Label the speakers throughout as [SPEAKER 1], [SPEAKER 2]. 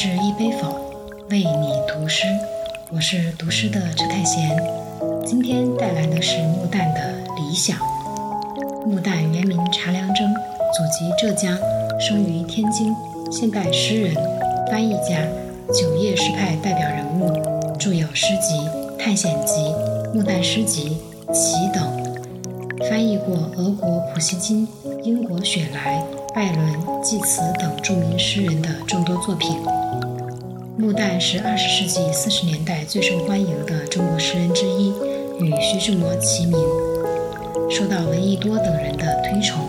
[SPEAKER 1] 是一杯否，为你读诗。我是读诗的陈凯贤，今天带来的是穆旦的《理想》。穆旦原名查良铮，祖籍浙江，生于天津，现代诗人、翻译家，九叶诗派代表人物，著有诗集《探险集》《穆旦诗集》《喜》等，翻译过俄国普希金、英国雪莱。拜伦、济慈等著名诗人的众多作品。穆旦是二十世纪四十年代最受欢迎的中国诗人之一，与徐志摩齐名，受到闻一多等人的推崇，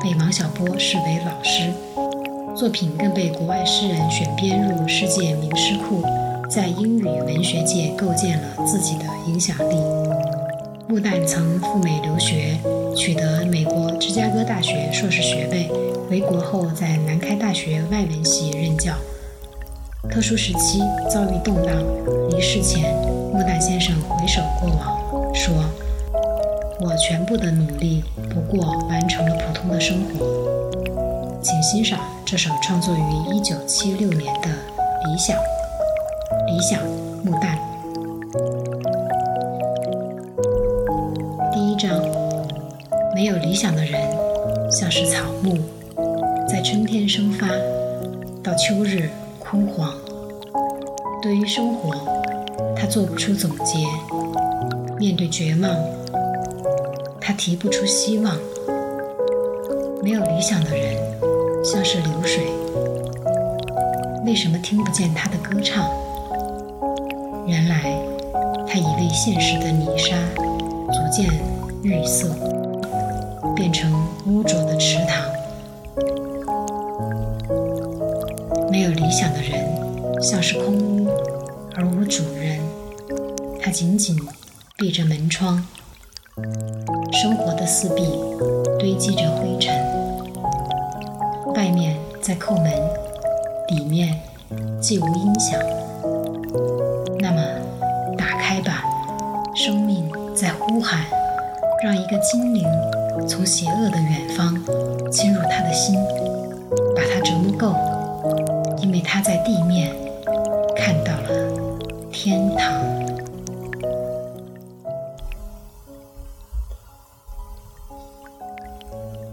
[SPEAKER 1] 被王小波视为老师。作品更被国外诗人选编入世界名诗库，在英语文学界构建了自己的影响力。穆旦曾赴美留学，取得美国芝加哥大学硕士学位，回国后在南开大学外文系任教。特殊时期遭遇动荡，离世前，穆旦先生回首过往，说：“我全部的努力不过完成了普通的生活。”请欣赏这首创作于1976年的《理想》。理想，穆旦。没有理想的人，像是草木，在春天生发，到秋日。枯黄。对于生活，他做不出总结；面对绝望，他提不出希望。没有理想的人，像是流水，为什么听不见他的歌唱？原来，他已为现实的泥沙逐渐绿色，变成污浊的池塘。没有理想的人，像是空屋而无主人。他紧紧闭着门窗，生活的四壁堆积着灰尘。外面在叩门，里面既无音响。那么，打开吧，生命在呼喊，让一个精灵从邪恶的远方侵入他的心，把他折磨够。因为他在地面看到了天堂。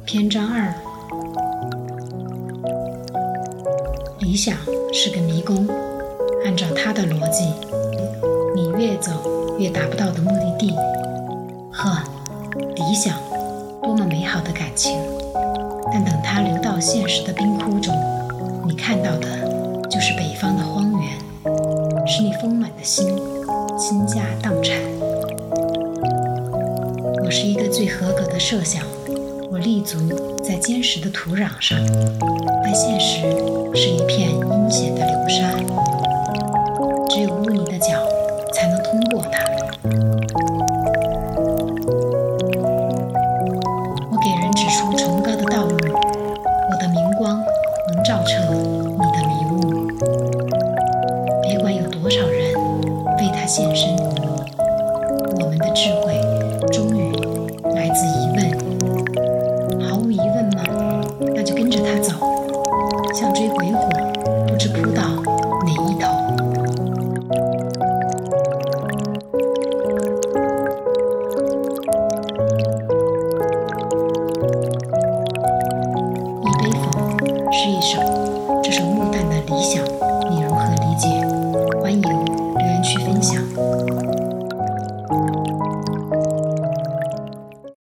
[SPEAKER 1] 篇章二：理想是个迷宫，按照他的逻辑，你越走越达不到的目的地。呵，理想，多么美好的感情！但等它流到现实的冰窟中。你看到的就是北方的荒原，使你丰满的心倾家荡产。我是一个最合格的设想，我立足在坚实的土壤上，但现实是一片阴险的你的迷雾，别管有多少人为他献身。我们的智慧终于来自疑问，毫无疑问吗？那就跟着他走，像追鬼火，不知扑倒